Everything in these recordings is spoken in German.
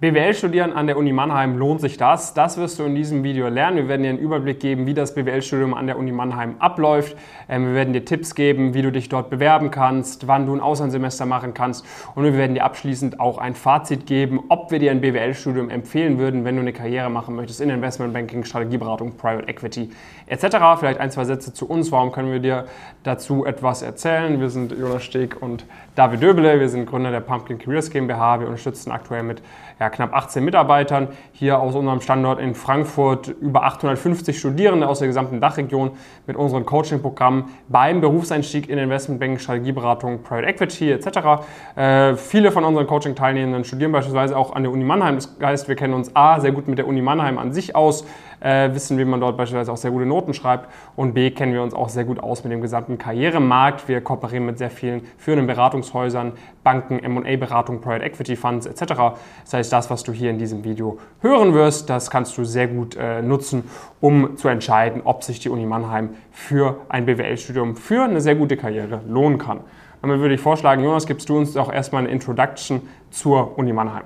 BWL studieren an der Uni Mannheim, lohnt sich das? Das wirst du in diesem Video lernen. Wir werden dir einen Überblick geben, wie das BWL-Studium an der Uni Mannheim abläuft. Ähm, wir werden dir Tipps geben, wie du dich dort bewerben kannst, wann du ein Auslandssemester machen kannst. Und wir werden dir abschließend auch ein Fazit geben, ob wir dir ein BWL-Studium empfehlen würden, wenn du eine Karriere machen möchtest in Investmentbanking, Strategieberatung, Private Equity etc. Vielleicht ein, zwei Sätze zu uns. Warum können wir dir dazu etwas erzählen? Wir sind Jonas Steg und David Döbele. Wir sind Gründer der Pumpkin Careers GmbH. Wir unterstützen aktuell mit ja, knapp 18 Mitarbeitern hier aus unserem Standort in Frankfurt über 850 Studierende aus der gesamten Dachregion mit unseren Coaching-Programmen beim Berufseinstieg in Investmentbanking, Strategieberatung, Private Equity etc. Äh, viele von unseren Coaching-Teilnehmenden studieren beispielsweise auch an der Uni Mannheim. Das heißt, wir kennen uns A sehr gut mit der Uni Mannheim an sich aus, äh, wissen, wie man dort beispielsweise auch sehr gute Noten schreibt und B kennen wir uns auch sehr gut aus mit dem gesamten Karrieremarkt. Wir kooperieren mit sehr vielen führenden Beratungshäusern, Banken, M&A-Beratung, Private Equity Funds etc. Das heißt, das, was du hier in diesem Video hören wirst, das kannst du sehr gut äh, nutzen, um zu entscheiden, ob sich die Uni Mannheim für ein BWL-Studium für eine sehr gute Karriere lohnen kann. Dann würde ich vorschlagen, Jonas, gibst du uns doch erstmal eine Introduction zur Uni Mannheim.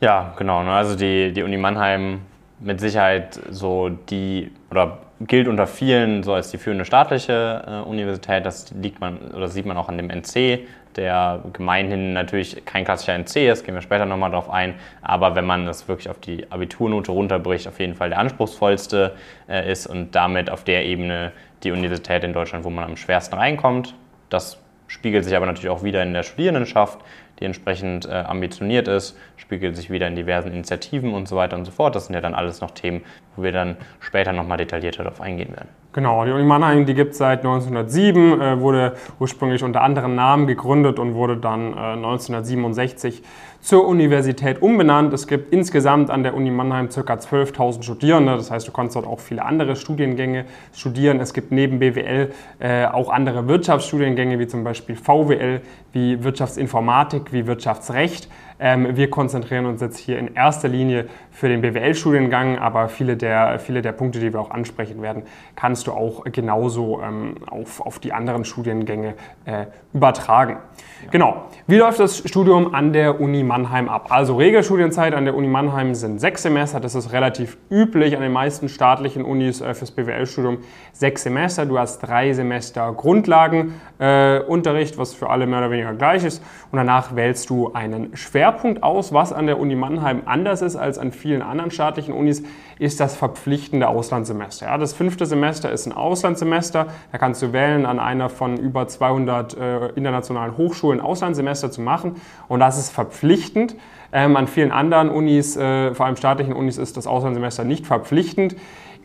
Ja, genau. Ne? Also die, die Uni Mannheim mit Sicherheit so die oder gilt unter vielen so als die führende staatliche äh, Universität. Das liegt man oder sieht man auch an dem NC, der gemeinhin natürlich kein klassischer NC ist, gehen wir später nochmal drauf ein, aber wenn man das wirklich auf die Abiturnote runterbricht, auf jeden Fall der anspruchsvollste äh, ist und damit auf der Ebene die Universität in Deutschland, wo man am schwersten reinkommt. Das spiegelt sich aber natürlich auch wieder in der Studierendenschaft, die entsprechend äh, ambitioniert ist, spiegelt sich wieder in diversen Initiativen und so weiter und so fort. Das sind ja dann alles noch Themen, wo wir dann später nochmal detaillierter darauf eingehen werden. Genau, die Uni Mannheim, die gibt es seit 1907, äh, wurde ursprünglich unter anderen Namen gegründet und wurde dann äh, 1967 zur Universität umbenannt. Es gibt insgesamt an der Uni Mannheim ca. 12.000 Studierende, das heißt, du kannst dort auch viele andere Studiengänge studieren. Es gibt neben BWL äh, auch andere Wirtschaftsstudiengänge, wie zum Beispiel VWL, wie Wirtschaftsinformatik, wie Wirtschaftsrecht. Ähm, wir konzentrieren uns jetzt hier in erster Linie für den BWL-Studiengang, aber viele der, viele der Punkte, die wir auch ansprechen werden, kannst du auch genauso ähm, auf, auf die anderen Studiengänge äh, übertragen. Ja. Genau. Wie läuft das Studium an der Uni Mannheim ab? Also Regelstudienzeit an der Uni Mannheim sind sechs Semester. Das ist relativ üblich an den meisten staatlichen Unis äh, fürs BWL-Studium. Sechs Semester. Du hast drei Semester Grundlagenunterricht, äh, was für alle mehr oder weniger gleich ist. Und danach wählst du einen Schwerpunkt aus, was an der Uni Mannheim anders ist als an vielen anderen staatlichen Unis, ist das verpflichtende Auslandssemester. Ja, das fünfte Semester ist ein Auslandssemester. Da kannst du wählen, an einer von über 200 äh, internationalen Hochschulen Auslandssemester zu machen. Und das ist verpflichtend. Ähm, an vielen anderen Unis, äh, vor allem staatlichen Unis, ist das Auslandssemester nicht verpflichtend.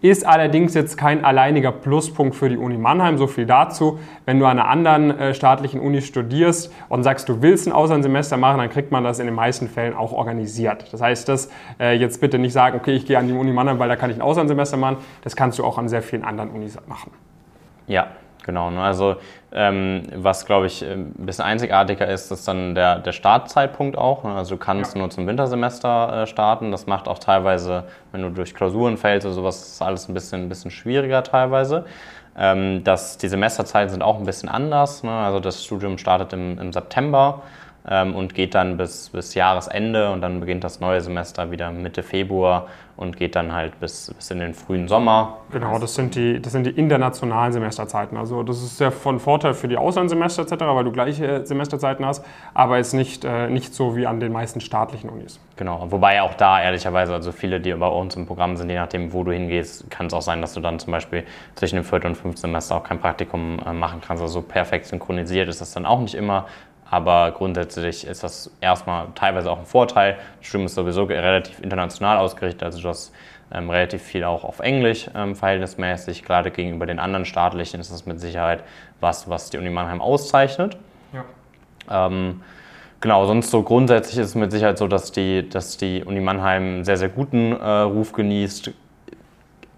Ist allerdings jetzt kein alleiniger Pluspunkt für die Uni Mannheim. So viel dazu. Wenn du an einer anderen äh, staatlichen Uni studierst und sagst, du willst ein Auslandssemester machen, dann kriegt man das in den meisten Fällen auch organisiert. Das heißt, das äh, jetzt bitte nicht sagen, okay, ich gehe an die Uni Mannheim, weil da kann ich ein Auslandssemester machen. Das kannst du auch an sehr vielen anderen Unis machen. Ja, Genau, ne? also ähm, was glaube ich ein bisschen einzigartiger ist, ist dann der, der Startzeitpunkt auch. Ne? Also du kannst ja. nur zum Wintersemester äh, starten. Das macht auch teilweise, wenn du durch Klausuren fällst oder sowas, ist alles ein bisschen, ein bisschen schwieriger teilweise. Ähm, das, die Semesterzeiten sind auch ein bisschen anders. Ne? Also das Studium startet im, im September ähm, und geht dann bis, bis Jahresende und dann beginnt das neue Semester wieder Mitte Februar und geht dann halt bis, bis in den frühen Sommer. Genau, das sind, die, das sind die internationalen Semesterzeiten. Also das ist ja von Vorteil für die Auslandssemester etc., weil du gleiche Semesterzeiten hast, aber ist nicht, äh, nicht so wie an den meisten staatlichen Unis. Genau, wobei auch da ehrlicherweise, also viele, die bei uns im Programm sind, je nachdem, wo du hingehst, kann es auch sein, dass du dann zum Beispiel zwischen dem vierten und fünften Semester auch kein Praktikum äh, machen kannst. Also so perfekt synchronisiert ist das dann auch nicht immer. Aber grundsätzlich ist das erstmal teilweise auch ein Vorteil. Das Studium ist sowieso relativ international ausgerichtet, also du hast ähm, relativ viel auch auf Englisch ähm, verhältnismäßig. Gerade gegenüber den anderen staatlichen ist das mit Sicherheit was, was die Uni Mannheim auszeichnet. Ja. Ähm, genau, sonst so grundsätzlich ist es mit Sicherheit so, dass die, dass die Uni Mannheim einen sehr, sehr guten äh, Ruf genießt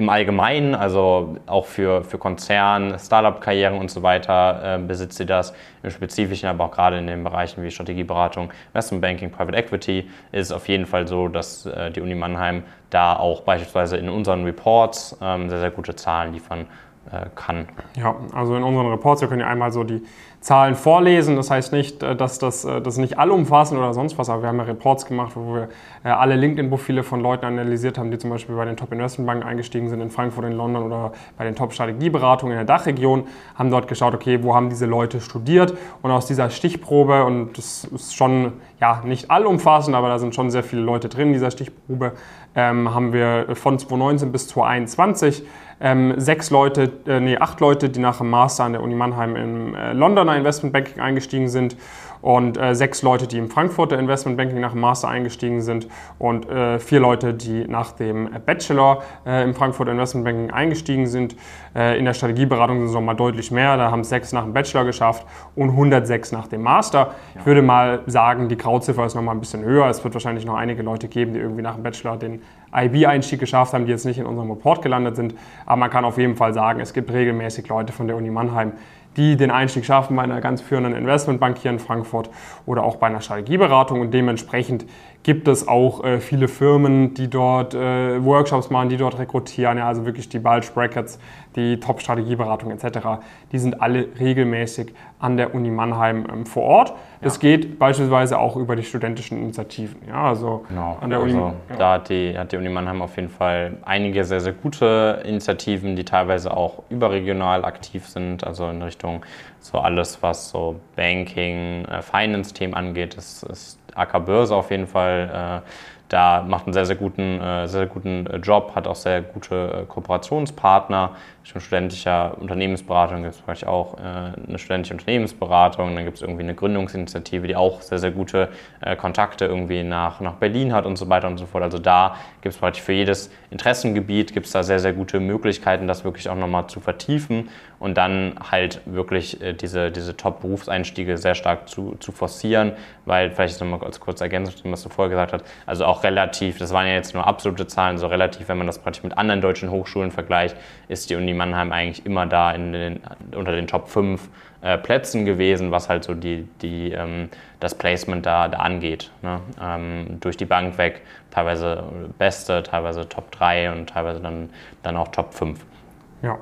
im Allgemeinen, also auch für, für Konzern, Startup-Karrieren und so weiter, äh, besitzt sie das. Im Spezifischen, aber auch gerade in den Bereichen wie Strategieberatung, Investment Banking, Private Equity, ist es auf jeden Fall so, dass äh, die Uni Mannheim da auch beispielsweise in unseren Reports ähm, sehr, sehr gute Zahlen liefern äh, kann. Ja, also in unseren Reports, wir können ja einmal so die Zahlen vorlesen. Das heißt nicht, äh, dass das, äh, das nicht allumfassend oder sonst was, aber wir haben ja Reports gemacht, wo wir äh, alle LinkedIn-Profile von Leuten analysiert haben, die zum Beispiel bei den Top-Investmentbanken eingestiegen sind in Frankfurt, in London oder bei den Top-Strategieberatungen in der Dachregion, haben dort geschaut, okay, wo haben diese Leute studiert und aus dieser Stichprobe, und das ist schon ja, nicht allumfassend, aber da sind schon sehr viele Leute drin in dieser Stichprobe, ähm, haben wir von 2019 bis 2021 ähm, sechs Leute, äh, nee, acht Leute, die nach dem Master an der Uni Mannheim im äh, Londoner Investmentbanking eingestiegen sind und äh, sechs Leute, die im Frankfurter Investmentbanking nach dem Master eingestiegen sind und äh, vier Leute, die nach dem Bachelor äh, im Frankfurter Investmentbanking eingestiegen sind. Äh, in der Strategieberatung sind es nochmal deutlich mehr, da haben sechs nach dem Bachelor geschafft und 106 nach dem Master. Ich würde mal sagen, die Grauziffer ist nochmal ein bisschen höher. Es wird wahrscheinlich noch einige Leute geben, die irgendwie nach dem Bachelor den IB-Einstieg geschafft haben, die jetzt nicht in unserem Report gelandet sind. Aber man kann auf jeden Fall sagen, es gibt regelmäßig Leute von der Uni Mannheim, die den Einstieg schaffen bei einer ganz führenden Investmentbank hier in Frankfurt oder auch bei einer Strategieberatung. Und dementsprechend gibt es auch äh, viele Firmen, die dort äh, Workshops machen, die dort rekrutieren. Ja, also wirklich die Bulge Brackets, die Top-Strategieberatung etc. Die sind alle regelmäßig an der Uni Mannheim ähm, vor Ort. Es ja. geht beispielsweise auch über die studentischen Initiativen. Ja, also genau. an der also Uni, ja. Da hat die, hat die Uni Mannheim auf jeden Fall einige sehr, sehr gute Initiativen, die teilweise auch überregional aktiv sind, also in Richtung so alles, was so Banking, äh, Finance-Themen angeht, ist, ist AK Börse auf jeden Fall äh, da macht einen sehr, sehr guten, äh, sehr, sehr guten äh, Job, hat auch sehr gute Kooperationspartner. Schon studentischer Unternehmensberatung gibt es vielleicht auch eine studentische Unternehmensberatung. Dann gibt es irgendwie eine Gründungsinitiative, die auch sehr, sehr gute Kontakte irgendwie nach, nach Berlin hat und so weiter und so fort. Also da gibt es praktisch für jedes Interessengebiet gibt es da sehr, sehr gute Möglichkeiten, das wirklich auch nochmal zu vertiefen und dann halt wirklich diese, diese Top-Berufseinstiege sehr stark zu, zu forcieren, weil vielleicht nochmal als kurz ergänzung, was du vorher gesagt hast, also auch relativ, das waren ja jetzt nur absolute Zahlen, so relativ, wenn man das praktisch mit anderen deutschen Hochschulen vergleicht, ist die Uni Mannheim eigentlich immer da den, unter den Top 5 äh, Plätzen gewesen, was halt so die, die, ähm, das Placement da, da angeht. Ne? Ähm, durch die Bank weg, teilweise Beste, teilweise Top 3 und teilweise dann, dann auch Top 5. Ja.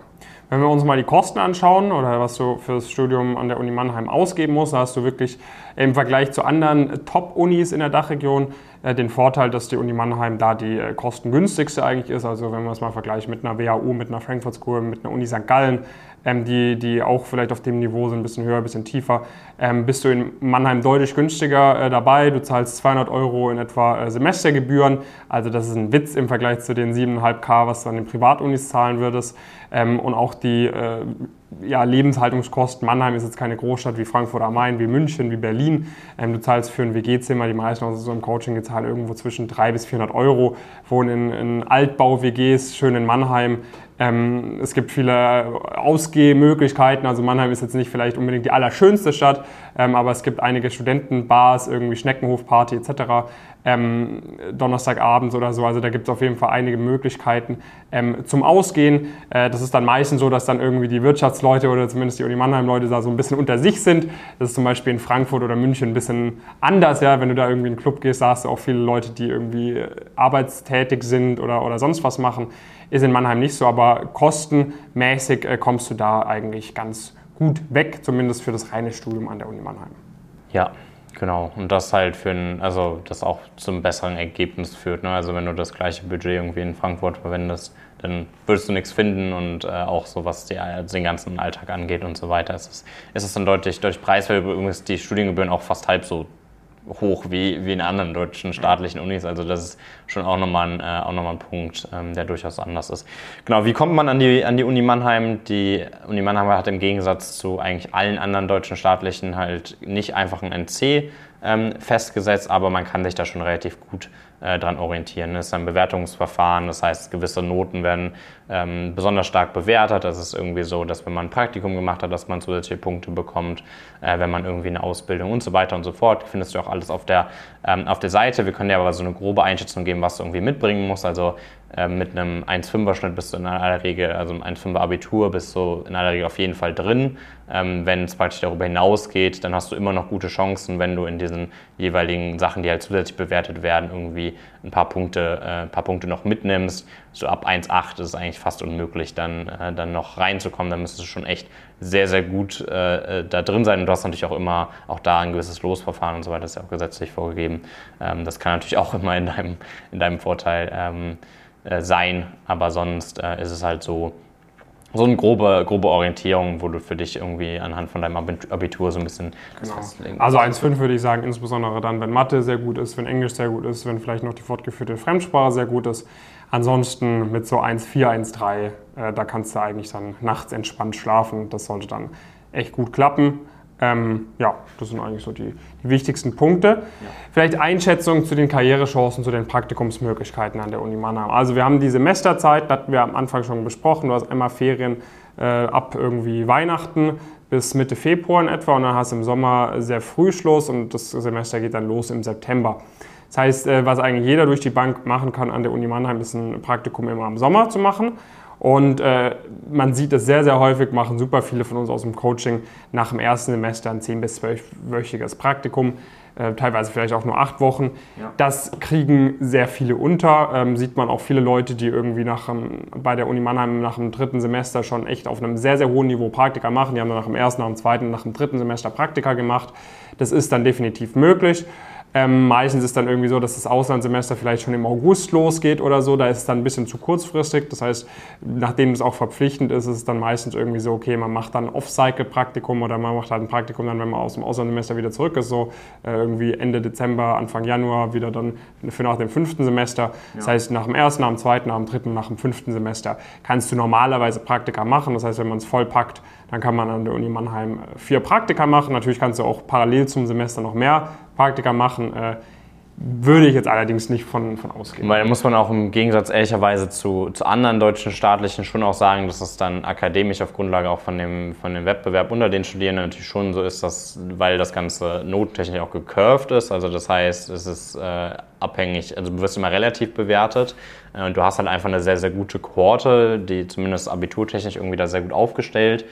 Wenn wir uns mal die Kosten anschauen oder was du fürs Studium an der Uni Mannheim ausgeben musst, da hast du wirklich im Vergleich zu anderen Top-Unis in der Dachregion den Vorteil, dass die Uni Mannheim da die äh, kostengünstigste eigentlich ist. Also wenn man es mal vergleicht mit einer WHU, mit einer Frankfurt School, mit einer Uni St. Gallen, ähm, die, die auch vielleicht auf dem Niveau sind, ein bisschen höher, ein bisschen tiefer, ähm, bist du in Mannheim deutlich günstiger äh, dabei. Du zahlst 200 Euro in etwa äh, Semestergebühren. Also das ist ein Witz im Vergleich zu den 7,5K, was du an den Privatunis zahlen würdest. Ähm, und auch die äh, ja, Lebenshaltungskosten. Mannheim ist jetzt keine Großstadt wie Frankfurt am Main, wie München, wie Berlin. Ähm, du zahlst für ein WG-Zimmer, die meisten aus so einem Coaching, die zahlen irgendwo zwischen 300 bis 400 Euro, wohnen in, in Altbau-WGs, schön in Mannheim. Ähm, es gibt viele Ausgehmöglichkeiten. Also Mannheim ist jetzt nicht vielleicht unbedingt die allerschönste Stadt, ähm, aber es gibt einige Studentenbars, irgendwie Schneckenhofparty etc. Ähm, Donnerstagabends oder so. Also da gibt es auf jeden Fall einige Möglichkeiten ähm, zum Ausgehen. Äh, das ist dann meistens so, dass dann irgendwie die Wirtschaftsleute oder zumindest die Uni Mannheim-Leute da so ein bisschen unter sich sind. Das ist zum Beispiel in Frankfurt oder München ein bisschen anders. Ja? Wenn du da irgendwie in einen Club gehst, da hast du auch viele Leute, die irgendwie arbeitstätig sind oder, oder sonst was machen. Ist in Mannheim nicht so, aber kostenmäßig äh, kommst du da eigentlich ganz gut weg, zumindest für das reine Studium an der Uni Mannheim. Ja, Genau, und das halt für ein, also das auch zum besseren Ergebnis führt. Ne? Also wenn du das gleiche Budget irgendwie in Frankfurt verwendest, dann würdest du nichts finden und äh, auch so was die, also den ganzen Alltag angeht und so weiter, ist es, ist es dann deutlich, deutlich preiswert. Übrigens die Studiengebühren auch fast halb so hoch wie, wie in anderen deutschen staatlichen Unis. Also das ist schon auch nochmal ein, äh, auch nochmal ein Punkt, ähm, der durchaus anders ist. Genau, wie kommt man an die, an die Uni Mannheim? Die Uni Mannheim hat im Gegensatz zu eigentlich allen anderen deutschen staatlichen halt nicht einfach ein NC festgesetzt, aber man kann sich da schon relativ gut äh, dran orientieren. Es ist ein Bewertungsverfahren, das heißt, gewisse Noten werden ähm, besonders stark bewertet. Das ist irgendwie so, dass wenn man ein Praktikum gemacht hat, dass man zusätzliche Punkte bekommt, äh, wenn man irgendwie eine Ausbildung und so weiter und so fort. Findest du auch alles auf der, ähm, auf der Seite. Wir können dir aber so eine grobe Einschätzung geben, was du irgendwie mitbringen musst. Also ähm, mit einem 1,5er Schnitt bist du in aller Regel, also ein 1,5er Abitur, bist du in aller Regel auf jeden Fall drin. Ähm, wenn es praktisch darüber hinausgeht, dann hast du immer noch gute Chancen, wenn du in diesen jeweiligen Sachen, die halt zusätzlich bewertet werden, irgendwie ein paar Punkte, äh, ein paar Punkte noch mitnimmst. So ab 1,8 ist es eigentlich fast unmöglich, dann, äh, dann noch reinzukommen. Dann müsstest du schon echt sehr, sehr gut äh, da drin sein. Und du hast natürlich auch immer auch da ein gewisses Losverfahren und so weiter, das ist ja auch gesetzlich vorgegeben. Ähm, das kann natürlich auch immer in deinem, in deinem Vorteil ähm, äh, sein, aber sonst äh, ist es halt so, so eine grobe, grobe Orientierung, wo du für dich irgendwie anhand von deinem Abitur so ein bisschen genau. festlegen Also 1,5 würde ich sagen, insbesondere dann, wenn Mathe sehr gut ist, wenn Englisch sehr gut ist, wenn vielleicht noch die fortgeführte Fremdsprache sehr gut ist. Ansonsten mit so 1,4, 1,3, äh, da kannst du eigentlich dann nachts entspannt schlafen. Das sollte dann echt gut klappen. Ähm, ja, das sind eigentlich so die, die wichtigsten Punkte. Ja. Vielleicht Einschätzung zu den Karrierechancen, zu den Praktikumsmöglichkeiten an der Uni Mannheim. Also wir haben die Semesterzeit, das hatten wir am Anfang schon besprochen. Du hast einmal Ferien äh, ab irgendwie Weihnachten bis Mitte Februar in etwa und dann hast du im Sommer sehr früh Schluss und das Semester geht dann los im September. Das heißt, äh, was eigentlich jeder durch die Bank machen kann an der Uni Mannheim, ist ein Praktikum immer im Sommer zu machen. Und äh, man sieht es sehr, sehr häufig, machen super viele von uns aus dem Coaching nach dem ersten Semester ein 10- bis 12-wöchiges Praktikum, äh, teilweise vielleicht auch nur acht Wochen. Ja. Das kriegen sehr viele unter. Ähm, sieht man auch viele Leute, die irgendwie nach, ähm, bei der Uni Mannheim nach dem dritten Semester schon echt auf einem sehr, sehr hohen Niveau Praktika machen. Die haben dann nach dem ersten, nach dem zweiten, nach dem dritten Semester Praktika gemacht. Das ist dann definitiv möglich. Ähm, meistens ist dann irgendwie so, dass das Auslandssemester vielleicht schon im August losgeht oder so. Da ist es dann ein bisschen zu kurzfristig. Das heißt, nachdem es auch verpflichtend ist, ist es dann meistens irgendwie so, okay, man macht dann ein Off-Cycle-Praktikum oder man macht halt ein Praktikum dann, wenn man aus dem Auslandssemester wieder zurück ist, so äh, irgendwie Ende Dezember, Anfang Januar wieder dann für nach dem fünften Semester. Ja. Das heißt, nach dem ersten, nach dem zweiten, nach dem dritten, nach dem fünften Semester kannst du normalerweise Praktika machen. Das heißt, wenn man es voll packt, dann kann man an der Uni Mannheim äh, vier Praktika machen. Natürlich kannst du auch parallel zum Semester noch mehr Praktika machen. Äh, würde ich jetzt allerdings nicht von, von ausgehen. Weil muss man auch im Gegensatz ehrlicherweise zu, zu anderen deutschen staatlichen schon auch sagen, dass es dann akademisch auf Grundlage auch von dem, von dem Wettbewerb unter den Studierenden natürlich schon so ist, dass, weil das Ganze notentechnisch auch gecurved ist, also das heißt, es ist äh, abhängig, also du wirst immer relativ bewertet äh, und du hast halt einfach eine sehr, sehr gute Kohorte, die zumindest abiturtechnisch irgendwie da sehr gut aufgestellt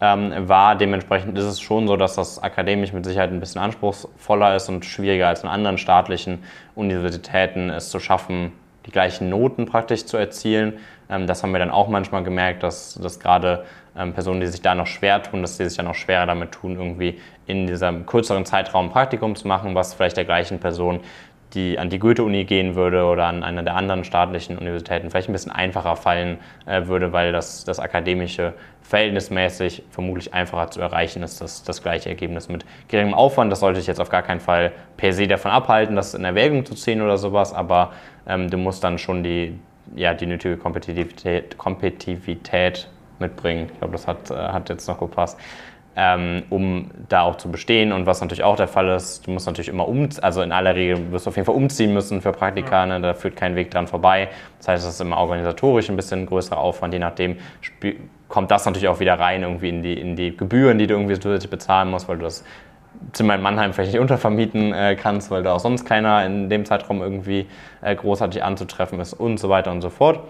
ähm, war. Dementsprechend ist es schon so, dass das akademisch mit Sicherheit ein bisschen anspruchsvoller ist und schwieriger als in anderen staatlichen Universitäten es zu schaffen, die gleichen Noten praktisch zu erzielen. Ähm, das haben wir dann auch manchmal gemerkt, dass, dass gerade ähm, Personen, die sich da noch schwer tun, dass sie sich dann noch schwerer damit tun, irgendwie in diesem kürzeren Zeitraum Praktikum zu machen, was vielleicht der gleichen Person die an die Goethe-Uni gehen würde oder an eine der anderen staatlichen Universitäten vielleicht ein bisschen einfacher fallen äh, würde, weil das, das akademische verhältnismäßig vermutlich einfacher zu erreichen ist, das, das gleiche Ergebnis mit geringem Aufwand. Das sollte ich jetzt auf gar keinen Fall per se davon abhalten, das in Erwägung zu ziehen oder sowas, aber ähm, du musst dann schon die, ja, die nötige Kompetitivität, Kompetitivität mitbringen. Ich glaube, das hat, äh, hat jetzt noch gepasst ähm, um da auch zu bestehen. Und was natürlich auch der Fall ist, du musst natürlich immer umziehen, also in aller Regel wirst du auf jeden Fall umziehen müssen für Praktika, ne? da führt kein Weg dran vorbei. Das heißt, es ist immer organisatorisch ein bisschen größerer Aufwand, je nachdem kommt das natürlich auch wieder rein irgendwie in die, in die Gebühren, die du irgendwie zusätzlich bezahlen musst, weil du das Zimmer in Mannheim vielleicht nicht untervermieten äh, kannst, weil da auch sonst keiner in dem Zeitraum irgendwie äh, großartig anzutreffen ist und so weiter und so fort.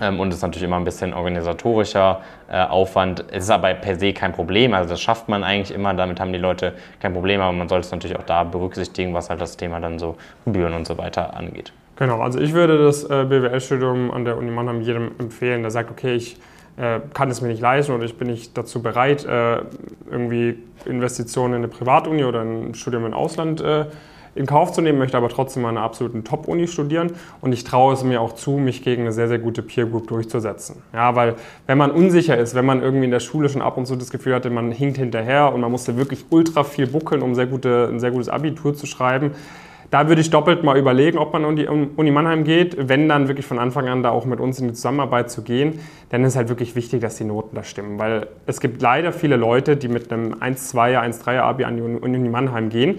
Ähm, und es ist natürlich immer ein bisschen organisatorischer äh, Aufwand. Es ist aber per se kein Problem. Also das schafft man eigentlich immer. Damit haben die Leute kein Problem. Aber man sollte es natürlich auch da berücksichtigen, was halt das Thema dann so Gebühren und so weiter angeht. Genau. Also ich würde das äh, BWL-Studium an der Uni Mannheim jedem empfehlen, der sagt, okay, ich äh, kann es mir nicht leisten oder ich bin nicht dazu bereit, irgendwie Investitionen in eine Privatuni oder ein Studium im Ausland äh, in Kauf zu nehmen, möchte aber trotzdem an einer absoluten Top-Uni studieren und ich traue es mir auch zu, mich gegen eine sehr, sehr gute Peer Group durchzusetzen. Ja, weil wenn man unsicher ist, wenn man irgendwie in der Schule schon ab und zu das Gefühl hatte, man hinkt hinterher und man musste wirklich ultra viel buckeln, um sehr gute, ein sehr gutes Abitur zu schreiben, da würde ich doppelt mal überlegen, ob man an die Uni Mannheim geht, wenn dann wirklich von Anfang an da auch mit uns in die Zusammenarbeit zu gehen, dann ist halt wirklich wichtig, dass die Noten da stimmen, weil es gibt leider viele Leute, die mit einem 1-2er, 1-3er Abi an die Uni Mannheim gehen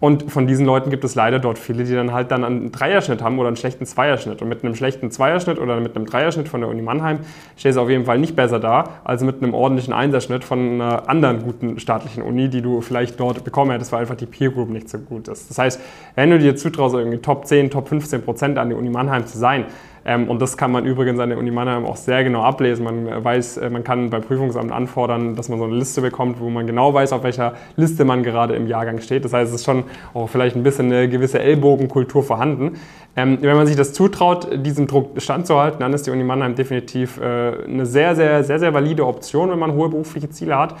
und von diesen Leuten gibt es leider dort viele, die dann halt dann einen Dreierschnitt haben oder einen schlechten Zweierschnitt. Und mit einem schlechten Zweierschnitt oder mit einem Dreierschnitt von der Uni Mannheim stehst du auf jeden Fall nicht besser da, als mit einem ordentlichen Einserschnitt von einer anderen guten staatlichen Uni, die du vielleicht dort bekommen hättest, weil einfach die Peer Group nicht so gut ist. Das heißt, wenn du dir zutraust, irgendwie Top 10, Top 15 Prozent an die Uni Mannheim zu sein, und das kann man übrigens an der Uni Mannheim auch sehr genau ablesen. Man weiß, äh, man kann beim Prüfungsamt anfordern, dass man so eine Liste bekommt, wo man genau weiß, auf welcher Liste man gerade im Jahrgang steht. Das heißt, es ist schon auch vielleicht ein bisschen eine gewisse Ellbogenkultur vorhanden. Ähm, wenn man sich das zutraut, diesem Druck standzuhalten, dann ist die Uni Mannheim definitiv äh, eine sehr, sehr, sehr, sehr valide Option, wenn man hohe berufliche Ziele hat.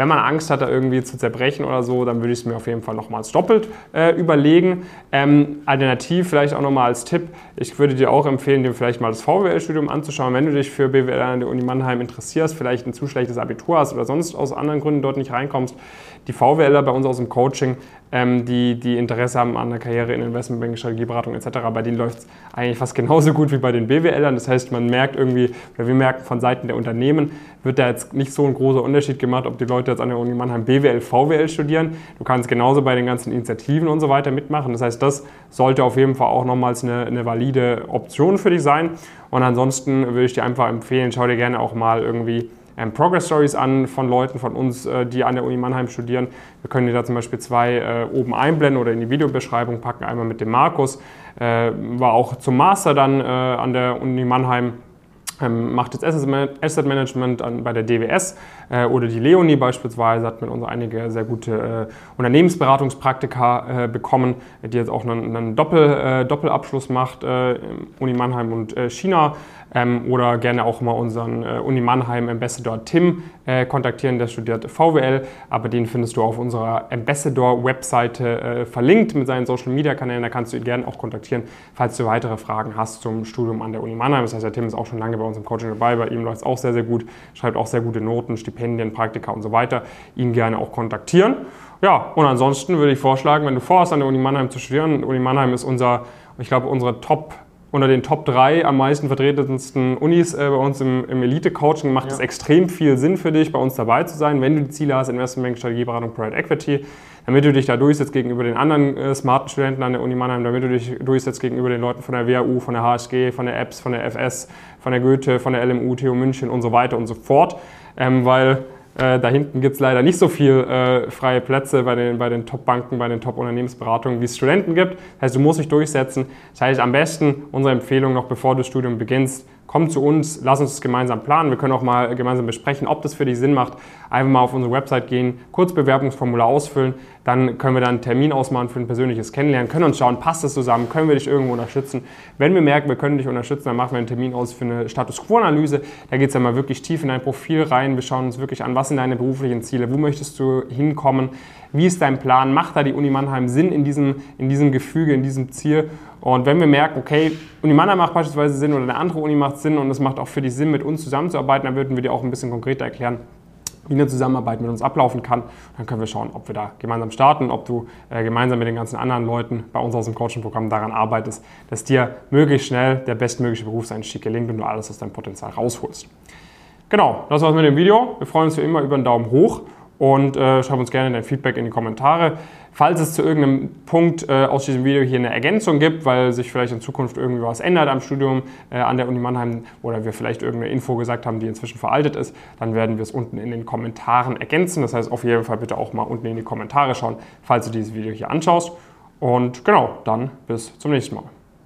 Wenn man Angst hat, da irgendwie zu zerbrechen oder so, dann würde ich es mir auf jeden Fall nochmals doppelt äh, überlegen. Ähm, alternativ vielleicht auch nochmal als Tipp, ich würde dir auch empfehlen, dir vielleicht mal das VWL-Studium anzuschauen, wenn du dich für BWL an der Uni Mannheim interessierst, vielleicht ein zu schlechtes Abitur hast oder sonst aus anderen Gründen dort nicht reinkommst. Die VWLer bei uns aus dem Coaching, ähm, die, die Interesse haben an der Karriere in Investmentbanking, Strategieberatung etc., bei denen läuft es eigentlich fast genauso gut wie bei den BWLern. Das heißt, man merkt irgendwie, oder wir merken von Seiten der Unternehmen, wird da jetzt nicht so ein großer Unterschied gemacht, ob die Leute jetzt an der Uni Mannheim BWL, VWL studieren. Du kannst genauso bei den ganzen Initiativen und so weiter mitmachen. Das heißt, das sollte auf jeden Fall auch nochmals eine, eine valide Option für dich sein. Und ansonsten würde ich dir einfach empfehlen, schau dir gerne auch mal irgendwie ähm, Progress Stories an von Leuten von uns, äh, die an der Uni Mannheim studieren. Wir können dir da zum Beispiel zwei äh, oben einblenden oder in die Videobeschreibung packen. Einmal mit dem Markus, äh, war auch zum Master dann äh, an der Uni Mannheim ähm, macht jetzt Asset Management an, bei der DWS äh, oder die Leonie beispielsweise hat mit uns einige sehr gute äh, Unternehmensberatungspraktika äh, bekommen, die jetzt auch einen, einen Doppel, äh, Doppelabschluss macht, äh, Uni Mannheim und äh, China. Ähm, oder gerne auch mal unseren Uni Mannheim Ambassador Tim kontaktieren, der studiert VWL, aber den findest du auf unserer Ambassador-Webseite verlinkt mit seinen Social-Media-Kanälen. Da kannst du ihn gerne auch kontaktieren, falls du weitere Fragen hast zum Studium an der Uni Mannheim. Das heißt, der Tim ist auch schon lange bei uns im Coaching dabei, bei ihm läuft es auch sehr, sehr gut, schreibt auch sehr gute Noten, Stipendien, Praktika und so weiter, ihn gerne auch kontaktieren. Ja, und ansonsten würde ich vorschlagen, wenn du vorhast, an der Uni Mannheim zu studieren, Uni Mannheim ist unser, ich glaube, unsere Top unter den Top 3 am meisten vertretensten Unis äh, bei uns im, im Elite-Coaching. Macht es extrem viel Sinn für dich, bei uns dabei zu sein, wenn du die Ziele hast, Investmentbank, Strategieberatung, Private Equity, damit du dich da durchsetzt gegenüber den anderen äh, smarten Studenten an der Uni Mannheim, damit du dich durchsetzt gegenüber den Leuten von der WHU, von der HSG, von der EBS, von der FS, von der Goethe, von der LMU, TU München und so weiter und so fort, ähm, weil äh, da hinten gibt es leider nicht so viel äh, freie Plätze bei den, bei den Top-Banken, bei den Top-Unternehmensberatungen, wie es Studenten gibt. Das heißt, du musst dich durchsetzen. Das heißt, am besten unsere Empfehlung noch, bevor du das Studium beginnst, komm zu uns, lass uns das gemeinsam planen. Wir können auch mal gemeinsam besprechen, ob das für dich Sinn macht. Einfach mal auf unsere Website gehen, kurz Bewerbungsformular ausfüllen, dann können wir dann einen Termin ausmachen für ein persönliches Kennenlernen, können uns schauen, passt das zusammen, können wir dich irgendwo unterstützen. Wenn wir merken, wir können dich unterstützen, dann machen wir einen Termin aus für eine Status Quo-Analyse. Da geht es dann mal wirklich tief in dein Profil rein. Wir schauen uns wirklich an, was sind deine beruflichen Ziele, wo möchtest du hinkommen, wie ist dein Plan, macht da die Uni Mannheim Sinn in diesem, in diesem Gefüge, in diesem Ziel und wenn wir merken, okay, Uni Mannheim macht beispielsweise Sinn oder eine andere Uni macht Sinn und es macht auch für dich Sinn, mit uns zusammenzuarbeiten, dann würden wir dir auch ein bisschen konkreter erklären, wie eine Zusammenarbeit mit uns ablaufen kann. Dann können wir schauen, ob wir da gemeinsam starten, ob du äh, gemeinsam mit den ganzen anderen Leuten bei uns aus dem Coaching-Programm daran arbeitest, dass dir möglichst schnell der bestmögliche Berufseinstieg gelingt und du alles aus deinem Potenzial rausholst. Genau, das war's mit dem Video. Wir freuen uns wie immer über einen Daumen hoch und äh, schreib uns gerne dein Feedback in die Kommentare. Falls es zu irgendeinem Punkt äh, aus diesem Video hier eine Ergänzung gibt, weil sich vielleicht in Zukunft irgendwie was ändert am Studium äh, an der Uni Mannheim oder wir vielleicht irgendeine Info gesagt haben, die inzwischen veraltet ist, dann werden wir es unten in den Kommentaren ergänzen. Das heißt, auf jeden Fall bitte auch mal unten in die Kommentare schauen, falls du dieses Video hier anschaust. Und genau, dann bis zum nächsten Mal.